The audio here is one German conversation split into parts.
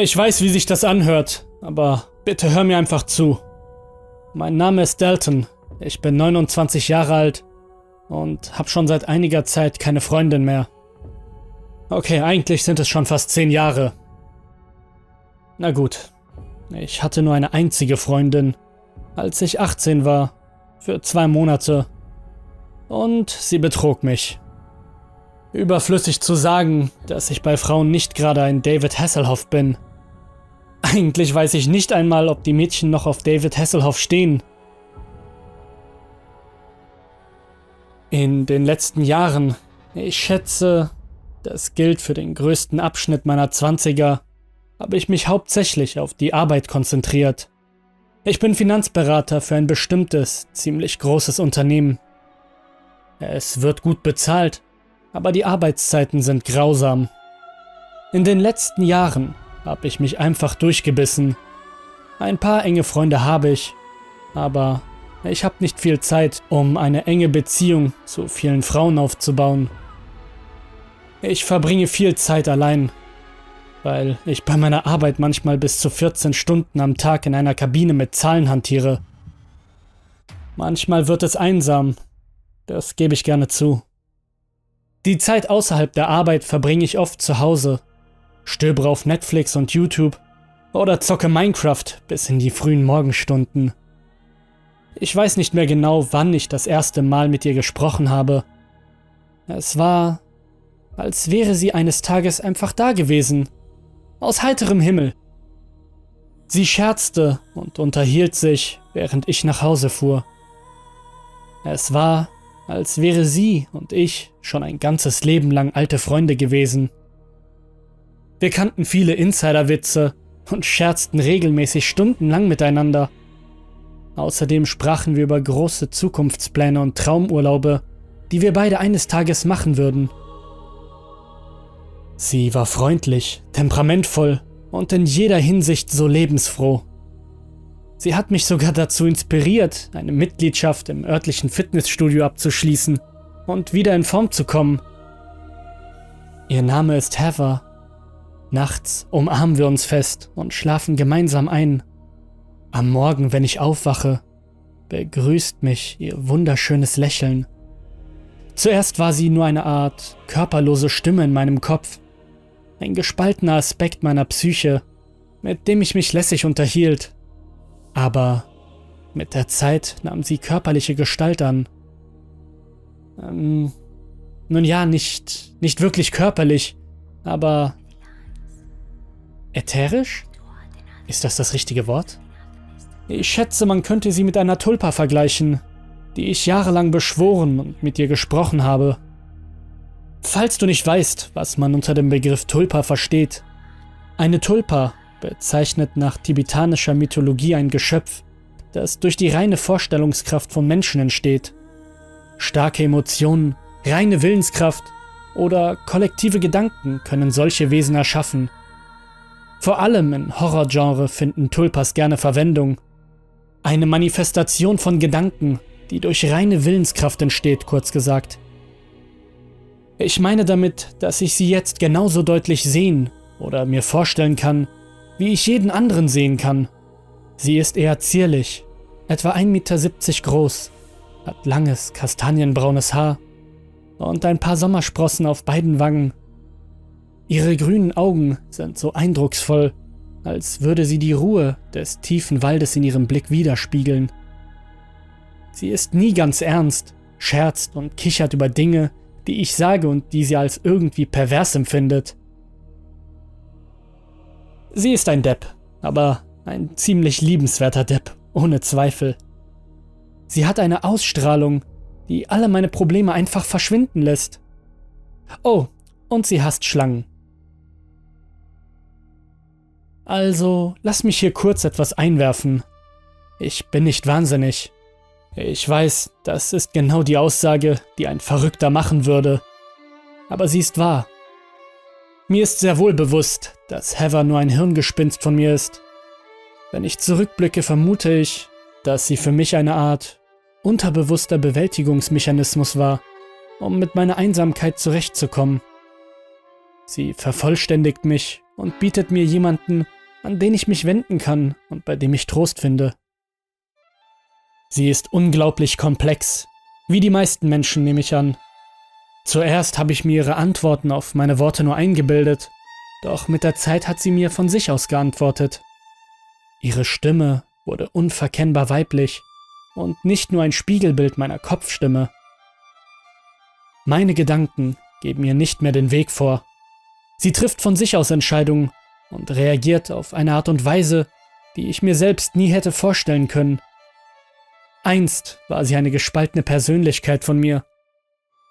Ich weiß, wie sich das anhört, aber bitte hör mir einfach zu. Mein Name ist Dalton. Ich bin 29 Jahre alt und habe schon seit einiger Zeit keine Freundin mehr. Okay, eigentlich sind es schon fast 10 Jahre. Na gut, ich hatte nur eine einzige Freundin, als ich 18 war, für zwei Monate. Und sie betrog mich. Überflüssig zu sagen, dass ich bei Frauen nicht gerade ein David Hasselhoff bin. Eigentlich weiß ich nicht einmal, ob die Mädchen noch auf David Hasselhoff stehen. In den letzten Jahren, ich schätze, das gilt für den größten Abschnitt meiner Zwanziger, habe ich mich hauptsächlich auf die Arbeit konzentriert. Ich bin Finanzberater für ein bestimmtes, ziemlich großes Unternehmen. Es wird gut bezahlt, aber die Arbeitszeiten sind grausam. In den letzten Jahren habe ich mich einfach durchgebissen. Ein paar enge Freunde habe ich, aber ich habe nicht viel Zeit, um eine enge Beziehung zu vielen Frauen aufzubauen. Ich verbringe viel Zeit allein, weil ich bei meiner Arbeit manchmal bis zu 14 Stunden am Tag in einer Kabine mit Zahlen hantiere. Manchmal wird es einsam, das gebe ich gerne zu. Die Zeit außerhalb der Arbeit verbringe ich oft zu Hause, stöbere auf Netflix und YouTube oder zocke Minecraft bis in die frühen Morgenstunden. Ich weiß nicht mehr genau, wann ich das erste Mal mit ihr gesprochen habe. Es war, als wäre sie eines Tages einfach da gewesen, aus heiterem Himmel. Sie scherzte und unterhielt sich, während ich nach Hause fuhr. Es war, als wäre sie und ich schon ein ganzes Leben lang alte Freunde gewesen. Wir kannten viele Insiderwitze und scherzten regelmäßig stundenlang miteinander. Außerdem sprachen wir über große Zukunftspläne und Traumurlaube, die wir beide eines Tages machen würden. Sie war freundlich, temperamentvoll und in jeder Hinsicht so lebensfroh. Sie hat mich sogar dazu inspiriert, eine Mitgliedschaft im örtlichen Fitnessstudio abzuschließen und wieder in Form zu kommen. Ihr Name ist Heather Nachts umarmen wir uns fest und schlafen gemeinsam ein. Am Morgen, wenn ich aufwache, begrüßt mich ihr wunderschönes Lächeln. Zuerst war sie nur eine Art körperlose Stimme in meinem Kopf, ein gespaltener Aspekt meiner Psyche, mit dem ich mich lässig unterhielt. Aber mit der Zeit nahm sie körperliche Gestalt an. Ähm, nun ja, nicht, nicht wirklich körperlich, aber Ätherisch? Ist das das richtige Wort? Ich schätze, man könnte sie mit einer Tulpa vergleichen, die ich jahrelang beschworen und mit ihr gesprochen habe. Falls du nicht weißt, was man unter dem Begriff Tulpa versteht, eine Tulpa bezeichnet nach tibetanischer Mythologie ein Geschöpf, das durch die reine Vorstellungskraft von Menschen entsteht. Starke Emotionen, reine Willenskraft oder kollektive Gedanken können solche Wesen erschaffen, vor allem im Horrorgenre finden Tulpas gerne Verwendung. Eine Manifestation von Gedanken, die durch reine Willenskraft entsteht, kurz gesagt. Ich meine damit, dass ich sie jetzt genauso deutlich sehen oder mir vorstellen kann, wie ich jeden anderen sehen kann. Sie ist eher zierlich, etwa 1,70 Meter groß, hat langes, kastanienbraunes Haar und ein paar Sommersprossen auf beiden Wangen Ihre grünen Augen sind so eindrucksvoll, als würde sie die Ruhe des tiefen Waldes in ihrem Blick widerspiegeln. Sie ist nie ganz ernst, scherzt und kichert über Dinge, die ich sage und die sie als irgendwie pervers empfindet. Sie ist ein Depp, aber ein ziemlich liebenswerter Depp, ohne Zweifel. Sie hat eine Ausstrahlung, die alle meine Probleme einfach verschwinden lässt. Oh, und sie hasst Schlangen. Also, lass mich hier kurz etwas einwerfen. Ich bin nicht wahnsinnig. Ich weiß, das ist genau die Aussage, die ein Verrückter machen würde. Aber sie ist wahr. Mir ist sehr wohl bewusst, dass Heather nur ein Hirngespinst von mir ist. Wenn ich zurückblicke, vermute ich, dass sie für mich eine Art unterbewusster Bewältigungsmechanismus war, um mit meiner Einsamkeit zurechtzukommen. Sie vervollständigt mich und bietet mir jemanden, an den ich mich wenden kann und bei dem ich Trost finde. Sie ist unglaublich komplex, wie die meisten Menschen nehme ich an. Zuerst habe ich mir ihre Antworten auf meine Worte nur eingebildet, doch mit der Zeit hat sie mir von sich aus geantwortet. Ihre Stimme wurde unverkennbar weiblich und nicht nur ein Spiegelbild meiner Kopfstimme. Meine Gedanken geben ihr nicht mehr den Weg vor. Sie trifft von sich aus Entscheidungen und reagiert auf eine Art und Weise, die ich mir selbst nie hätte vorstellen können. Einst war sie eine gespaltene Persönlichkeit von mir,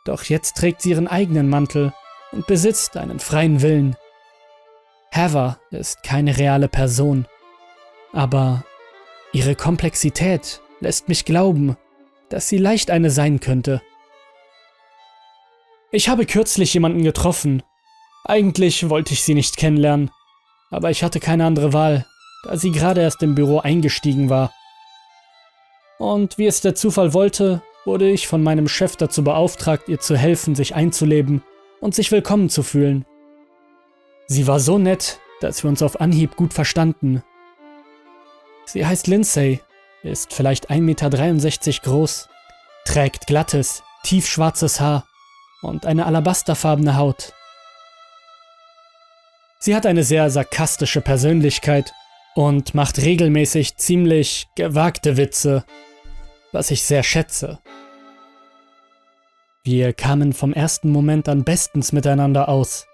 doch jetzt trägt sie ihren eigenen Mantel und besitzt einen freien Willen. Heather ist keine reale Person, aber ihre Komplexität lässt mich glauben, dass sie leicht eine sein könnte. Ich habe kürzlich jemanden getroffen. Eigentlich wollte ich sie nicht kennenlernen, aber ich hatte keine andere Wahl, da sie gerade erst im Büro eingestiegen war. Und wie es der Zufall wollte, wurde ich von meinem Chef dazu beauftragt, ihr zu helfen, sich einzuleben und sich willkommen zu fühlen. Sie war so nett, dass wir uns auf Anhieb gut verstanden. Sie heißt Lindsay, ist vielleicht 1,63 Meter groß, trägt glattes, tiefschwarzes Haar und eine alabasterfarbene Haut. Sie hat eine sehr sarkastische Persönlichkeit und macht regelmäßig ziemlich gewagte Witze, was ich sehr schätze. Wir kamen vom ersten Moment an bestens miteinander aus,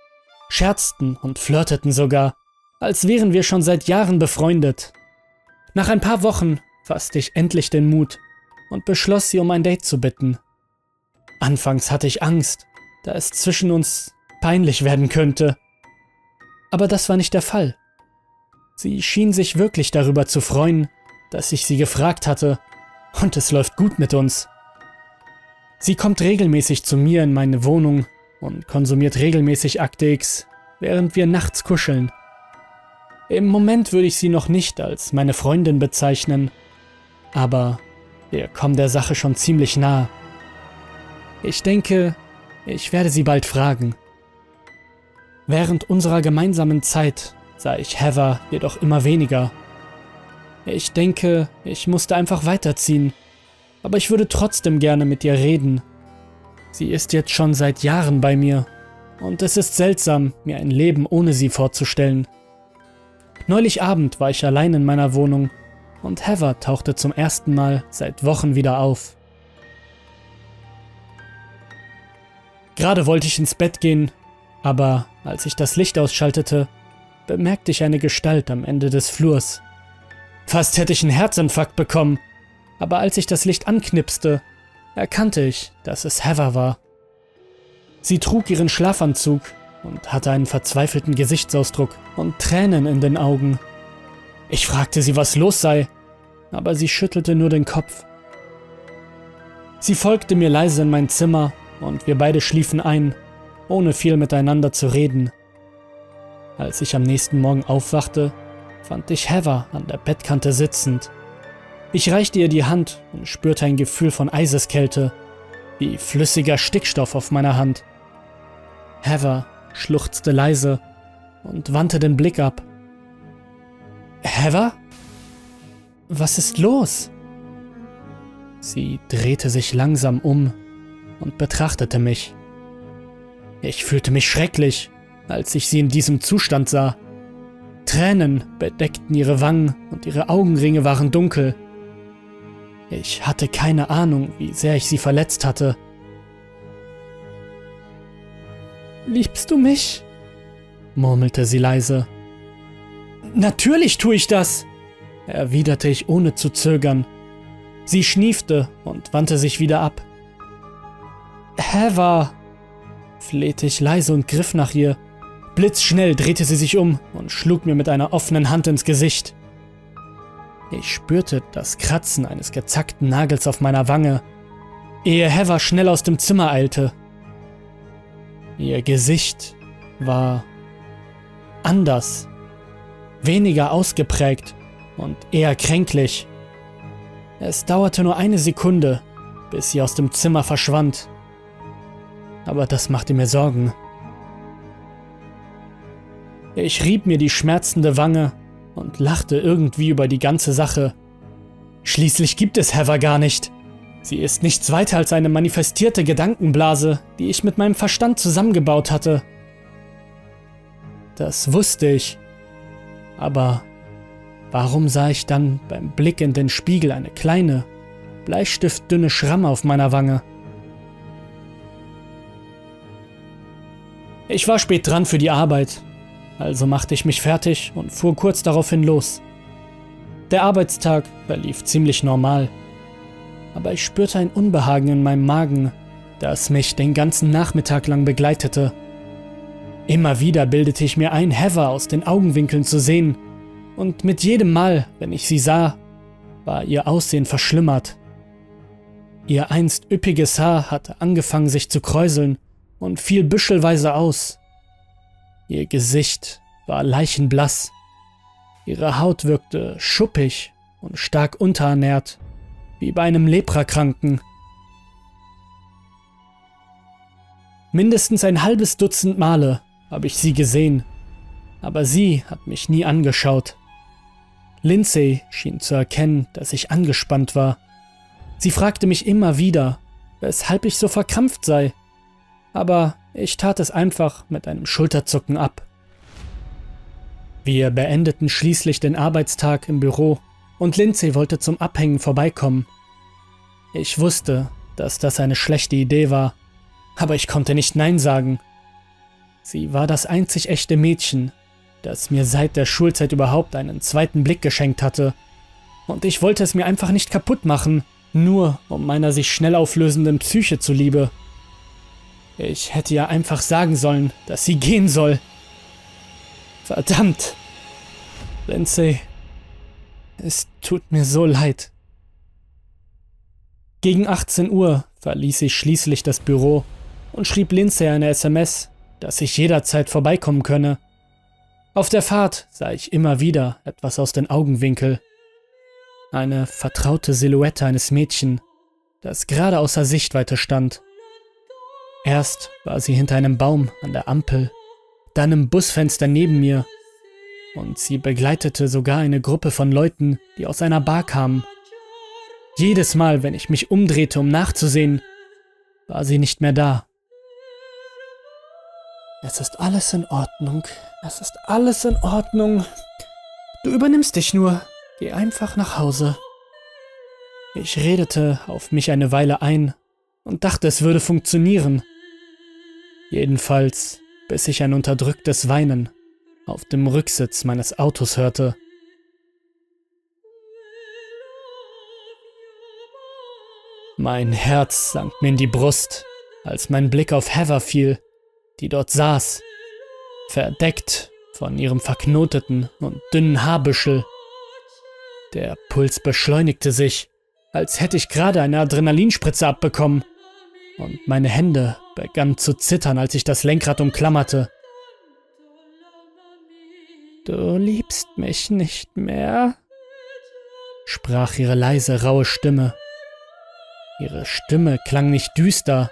scherzten und flirteten sogar, als wären wir schon seit Jahren befreundet. Nach ein paar Wochen fasste ich endlich den Mut und beschloss, sie um ein Date zu bitten. Anfangs hatte ich Angst, da es zwischen uns peinlich werden könnte. Aber das war nicht der Fall. Sie schien sich wirklich darüber zu freuen, dass ich sie gefragt hatte, und es läuft gut mit uns. Sie kommt regelmäßig zu mir in meine Wohnung und konsumiert regelmäßig Akte X, während wir nachts kuscheln. Im Moment würde ich sie noch nicht als meine Freundin bezeichnen, aber wir kommen der Sache schon ziemlich nah. Ich denke, ich werde sie bald fragen. Während unserer gemeinsamen Zeit sah ich Heather jedoch immer weniger. Ich denke, ich musste einfach weiterziehen aber ich würde trotzdem gerne mit ihr reden. Sie ist jetzt schon seit Jahren bei mir und es ist seltsam, mir ein Leben ohne sie vorzustellen. Neulich Abend war ich allein in meiner Wohnung und Heather tauchte zum ersten Mal seit Wochen wieder auf. Gerade wollte ich ins Bett gehen, aber als ich das Licht ausschaltete, bemerkte ich eine Gestalt am Ende des Flurs. Fast hätte ich einen Herzinfarkt bekommen, aber als ich das Licht anknipste, erkannte ich, dass es Heather war. Sie trug ihren Schlafanzug und hatte einen verzweifelten Gesichtsausdruck und Tränen in den Augen. Ich fragte sie, was los sei, aber sie schüttelte nur den Kopf. Sie folgte mir leise in mein Zimmer und wir beide schliefen ein, ohne viel miteinander zu reden. Als ich am nächsten Morgen aufwachte, fand ich Heather an der Bettkante sitzend ich reichte ihr die Hand und spürte ein Gefühl von Eiseskälte, wie flüssiger Stickstoff auf meiner Hand. Heather schluchzte leise und wandte den Blick ab. Heather? Was ist los? Sie drehte sich langsam um und betrachtete mich. Ich fühlte mich schrecklich, als ich sie in diesem Zustand sah. Tränen bedeckten ihre Wangen und ihre Augenringe waren dunkel. Ich hatte keine Ahnung, wie sehr ich sie verletzt hatte. Liebst du mich? murmelte sie leise. Natürlich tue ich das, erwiderte ich ohne zu zögern. Sie schniefte und wandte sich wieder ab. Heather, flehte ich leise und griff nach ihr. Blitzschnell drehte sie sich um und schlug mir mit einer offenen Hand ins Gesicht. Ich spürte das Kratzen eines gezackten Nagels auf meiner Wange, ehe Heather schnell aus dem Zimmer eilte. Ihr Gesicht war anders, weniger ausgeprägt und eher kränklich. Es dauerte nur eine Sekunde, bis sie aus dem Zimmer verschwand. Aber das machte mir Sorgen. Ich rieb mir die schmerzende Wange und lachte irgendwie über die ganze Sache. Schließlich gibt es Heather gar nicht. Sie ist nichts weiter als eine manifestierte Gedankenblase, die ich mit meinem Verstand zusammengebaut hatte. Das wusste ich. Aber warum sah ich dann beim Blick in den Spiegel eine kleine, bleistiftdünne Schramme auf meiner Wange? Ich war spät dran für die Arbeit, also machte ich mich fertig und fuhr kurz daraufhin los. Der Arbeitstag verlief ziemlich normal, aber ich spürte ein Unbehagen in meinem Magen, das mich den ganzen Nachmittag lang begleitete. Immer wieder bildete ich mir ein, Heather aus den Augenwinkeln zu sehen, und mit jedem Mal, wenn ich sie sah, war ihr Aussehen verschlimmert. Ihr einst üppiges Haar hatte angefangen sich zu kräuseln und fiel büschelweise aus. Ihr Gesicht war leichenblass. Ihre Haut wirkte schuppig und stark unterernährt, wie bei einem Leprakranken. Mindestens ein halbes Dutzend Male habe ich sie gesehen, aber sie hat mich nie angeschaut. Lindsay schien zu erkennen, dass ich angespannt war. Sie fragte mich immer wieder, weshalb ich so verkrampft sei, aber ich tat es einfach mit einem Schulterzucken ab. Wir beendeten schließlich den Arbeitstag im Büro und Lindsay wollte zum Abhängen vorbeikommen. Ich wusste, dass das eine schlechte Idee war, aber ich konnte nicht Nein sagen. Sie war das einzig echte Mädchen, das mir seit der Schulzeit überhaupt einen zweiten Blick geschenkt hatte. Und ich wollte es mir einfach nicht kaputt machen, nur um meiner sich schnell auflösenden Psyche zuliebe. Ich hätte ja einfach sagen sollen, dass sie gehen soll. Verdammt. Lindsay, es tut mir so leid. Gegen 18 Uhr verließ ich schließlich das Büro und schrieb Lindsay eine SMS, dass ich jederzeit vorbeikommen könne. Auf der Fahrt sah ich immer wieder etwas aus den Augenwinkel. Eine vertraute Silhouette eines Mädchen, das gerade außer Sichtweite stand. Erst war sie hinter einem Baum an der Ampel, dann im Busfenster neben mir, und sie begleitete sogar eine Gruppe von Leuten, die aus einer Bar kamen. Jedes Mal, wenn ich mich umdrehte, um nachzusehen, war sie nicht mehr da. Es ist alles in Ordnung. Es ist alles in Ordnung. Du übernimmst dich nur. Geh einfach nach Hause. Ich redete auf mich eine Weile ein und dachte, es würde funktionieren. Jedenfalls, bis ich ein unterdrücktes Weinen auf dem Rücksitz meines Autos hörte. Mein Herz sank mir in die Brust, als mein Blick auf Heather fiel die dort saß, verdeckt von ihrem verknoteten und dünnen Haarbüschel. Der Puls beschleunigte sich, als hätte ich gerade eine Adrenalinspritze abbekommen, und meine Hände begannen zu zittern, als ich das Lenkrad umklammerte. Du liebst mich nicht mehr? sprach ihre leise, raue Stimme. Ihre Stimme klang nicht düster,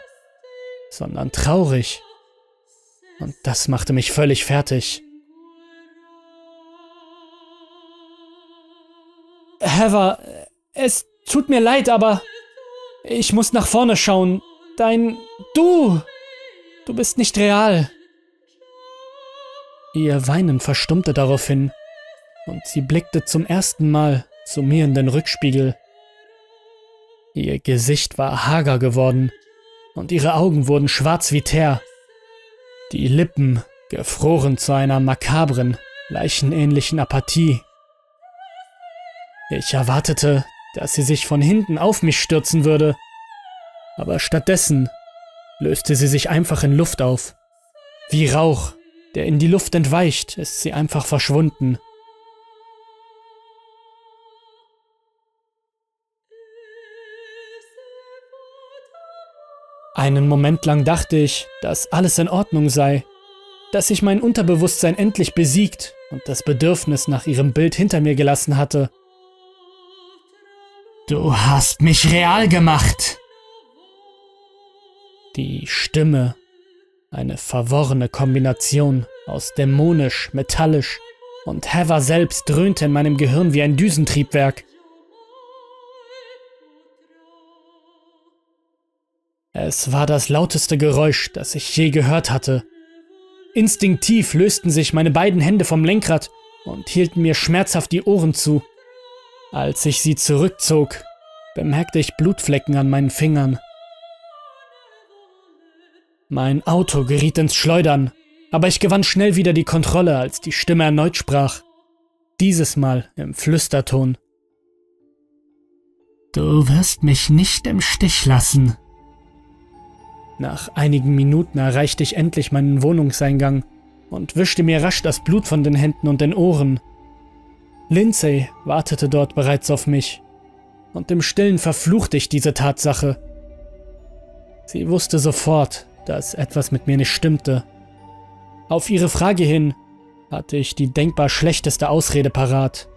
sondern traurig. Und das machte mich völlig fertig. Heather, es tut mir leid, aber ich muss nach vorne schauen. Dein... Du! Du bist nicht real. Ihr Weinen verstummte daraufhin, und sie blickte zum ersten Mal zu mir in den Rückspiegel. Ihr Gesicht war hager geworden, und ihre Augen wurden schwarz wie Teer. Die Lippen gefroren zu einer makabren, leichenähnlichen Apathie. Ich erwartete, dass sie sich von hinten auf mich stürzen würde, aber stattdessen löste sie sich einfach in Luft auf. Wie Rauch, der in die Luft entweicht, ist sie einfach verschwunden. Einen Moment lang dachte ich, dass alles in Ordnung sei, dass ich mein Unterbewusstsein endlich besiegt und das Bedürfnis nach ihrem Bild hinter mir gelassen hatte. Du hast mich real gemacht. Die Stimme Eine verworrene Kombination aus dämonisch, metallisch und Heather selbst dröhnte in meinem Gehirn wie ein Düsentriebwerk. Es war das lauteste Geräusch, das ich je gehört hatte. Instinktiv lösten sich meine beiden Hände vom Lenkrad und hielten mir schmerzhaft die Ohren zu. Als ich sie zurückzog, bemerkte ich Blutflecken an meinen Fingern. Mein Auto geriet ins Schleudern, aber ich gewann schnell wieder die Kontrolle, als die Stimme erneut sprach. Dieses Mal im Flüsterton. Du wirst mich nicht im Stich lassen. Nach einigen Minuten erreichte ich endlich meinen Wohnungseingang und wischte mir rasch das Blut von den Händen und den Ohren. Lindsay wartete dort bereits auf mich, und im stillen verfluchte ich diese Tatsache. Sie wusste sofort, dass etwas mit mir nicht stimmte. Auf ihre Frage hin hatte ich die denkbar schlechteste Ausrede parat.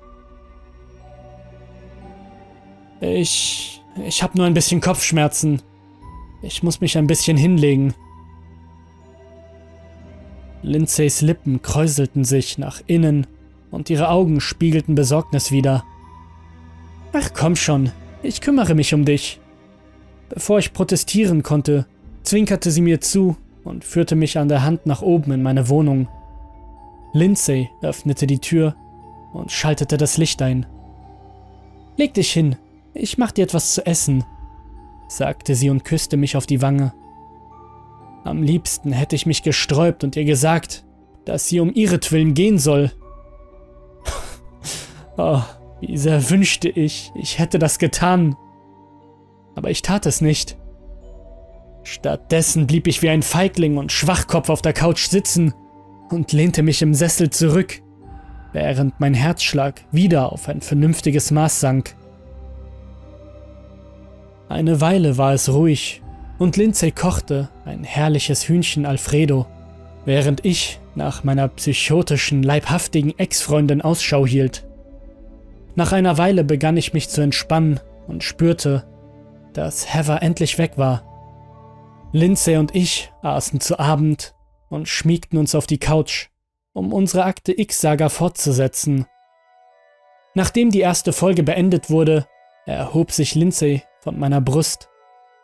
Ich. ich habe nur ein bisschen Kopfschmerzen. Ich muss mich ein bisschen hinlegen. Lindsays Lippen kräuselten sich nach innen und ihre Augen spiegelten Besorgnis wider. Ach komm schon, ich kümmere mich um dich. Bevor ich protestieren konnte, zwinkerte sie mir zu und führte mich an der Hand nach oben in meine Wohnung. Lindsay öffnete die Tür und schaltete das Licht ein. Leg dich hin, ich mach dir etwas zu essen, sagte sie und küsste mich auf die Wange. Am liebsten hätte ich mich gesträubt und ihr gesagt, dass sie um ihretwillen gehen soll. oh, wie sehr wünschte ich, ich hätte das getan. Aber ich tat es nicht. Stattdessen blieb ich wie ein Feigling und Schwachkopf auf der Couch sitzen und lehnte mich im Sessel zurück, während mein Herzschlag wieder auf ein vernünftiges Maß sank. Eine Weile war es ruhig und Lindsay kochte ein herrliches Hühnchen Alfredo, während ich nach meiner psychotischen, leibhaftigen Ex-Freundin Ausschau hielt. Nach einer Weile begann ich mich zu entspannen und spürte, dass Heather endlich weg war. Lindsay und ich aßen zu Abend und schmiegten uns auf die Couch, um unsere Akte X-Saga fortzusetzen. Nachdem die erste Folge beendet wurde, erhob sich Lindsay von meiner Brust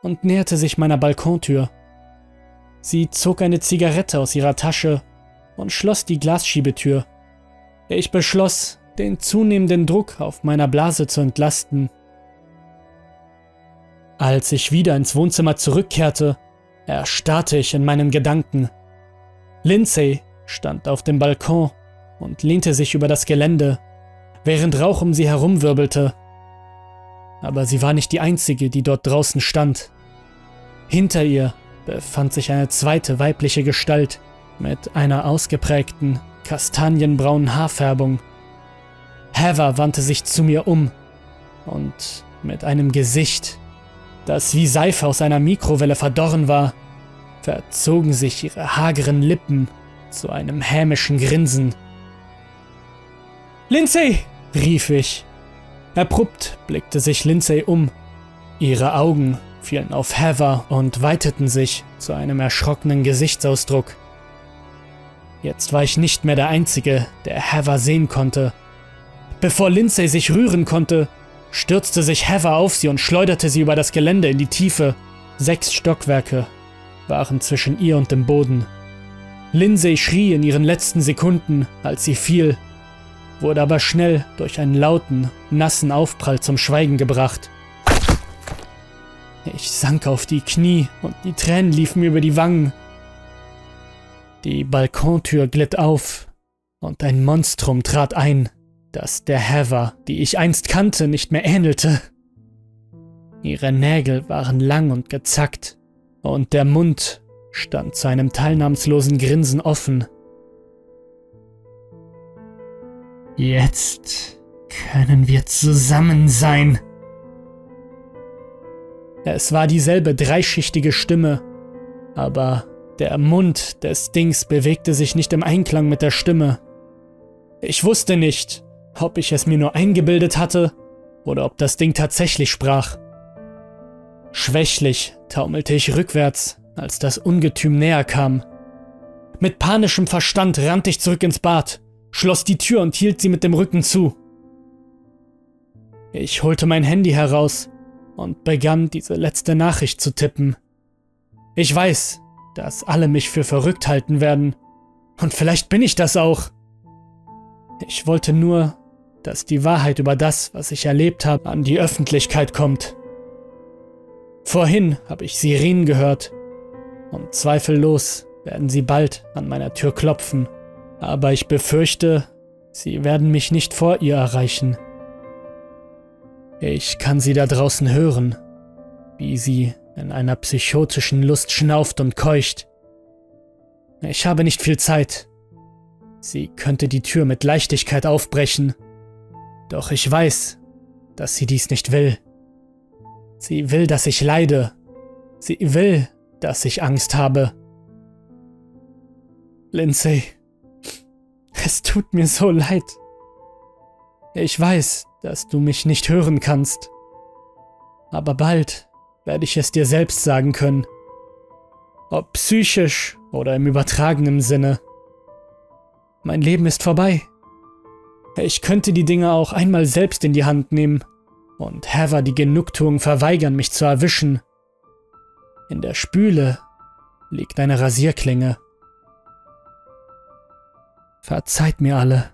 und näherte sich meiner Balkontür. Sie zog eine Zigarette aus ihrer Tasche und schloss die Glasschiebetür. Ich beschloss, den zunehmenden Druck auf meiner Blase zu entlasten. Als ich wieder ins Wohnzimmer zurückkehrte, erstarrte ich in meinen Gedanken. Lindsay stand auf dem Balkon und lehnte sich über das Gelände, während Rauch um sie herumwirbelte. Aber sie war nicht die einzige, die dort draußen stand. Hinter ihr befand sich eine zweite weibliche Gestalt mit einer ausgeprägten, kastanienbraunen Haarfärbung. Heather wandte sich zu mir um und mit einem Gesicht, das wie Seife aus einer Mikrowelle verdorren war, verzogen sich ihre hageren Lippen zu einem hämischen Grinsen. Lindsay! rief ich. Abrupt blickte sich Lindsay um. Ihre Augen fielen auf Heather und weiteten sich zu einem erschrockenen Gesichtsausdruck. Jetzt war ich nicht mehr der Einzige, der Heather sehen konnte. Bevor Lindsay sich rühren konnte, stürzte sich Heather auf sie und schleuderte sie über das Gelände in die Tiefe. Sechs Stockwerke waren zwischen ihr und dem Boden. Lindsay schrie in ihren letzten Sekunden, als sie fiel, wurde aber schnell durch einen lauten, nassen Aufprall zum Schweigen gebracht. Ich sank auf die Knie und die Tränen liefen mir über die Wangen. Die Balkontür glitt auf und ein Monstrum trat ein, das der Heather, die ich einst kannte, nicht mehr ähnelte. Ihre Nägel waren lang und gezackt, und der Mund stand zu einem teilnahmslosen Grinsen offen. Jetzt können wir zusammen sein. Es war dieselbe dreischichtige Stimme, aber der Mund des Dings bewegte sich nicht im Einklang mit der Stimme. Ich wusste nicht, ob ich es mir nur eingebildet hatte oder ob das Ding tatsächlich sprach. Schwächlich taumelte ich rückwärts, als das Ungetüm näher kam, Mit panischem Verstand rannte ich zurück ins Bad, schloss die Tür und hielt sie mit dem Rücken zu. Ich holte mein Handy heraus und begann diese letzte Nachricht zu tippen. Ich weiß, dass alle mich für verrückt halten werden. Und vielleicht bin ich das auch. Ich wollte nur, dass die Wahrheit über das, was ich erlebt habe, an die Öffentlichkeit kommt. Vorhin habe ich Sirenen gehört. Und zweifellos werden sie bald an meiner Tür klopfen. Aber ich befürchte, sie werden mich nicht vor ihr erreichen. Ich kann sie da draußen hören, wie sie in einer psychotischen Lust schnauft und keucht. Ich habe nicht viel Zeit. Sie könnte die Tür mit Leichtigkeit aufbrechen. Doch ich weiß, dass sie dies nicht will. Sie will, dass ich leide. Sie will, dass ich Angst habe. Lindsay, es tut mir so leid. Ich weiß, dass du mich nicht hören kannst. Aber bald werde ich es dir selbst sagen können. Ob psychisch oder im übertragenen Sinne. Mein Leben ist vorbei. Ich könnte die Dinge auch einmal selbst in die Hand nehmen und Heather die Genugtuung verweigern, mich zu erwischen. In der Spüle liegt eine Rasierklinge. Verzeiht mir alle.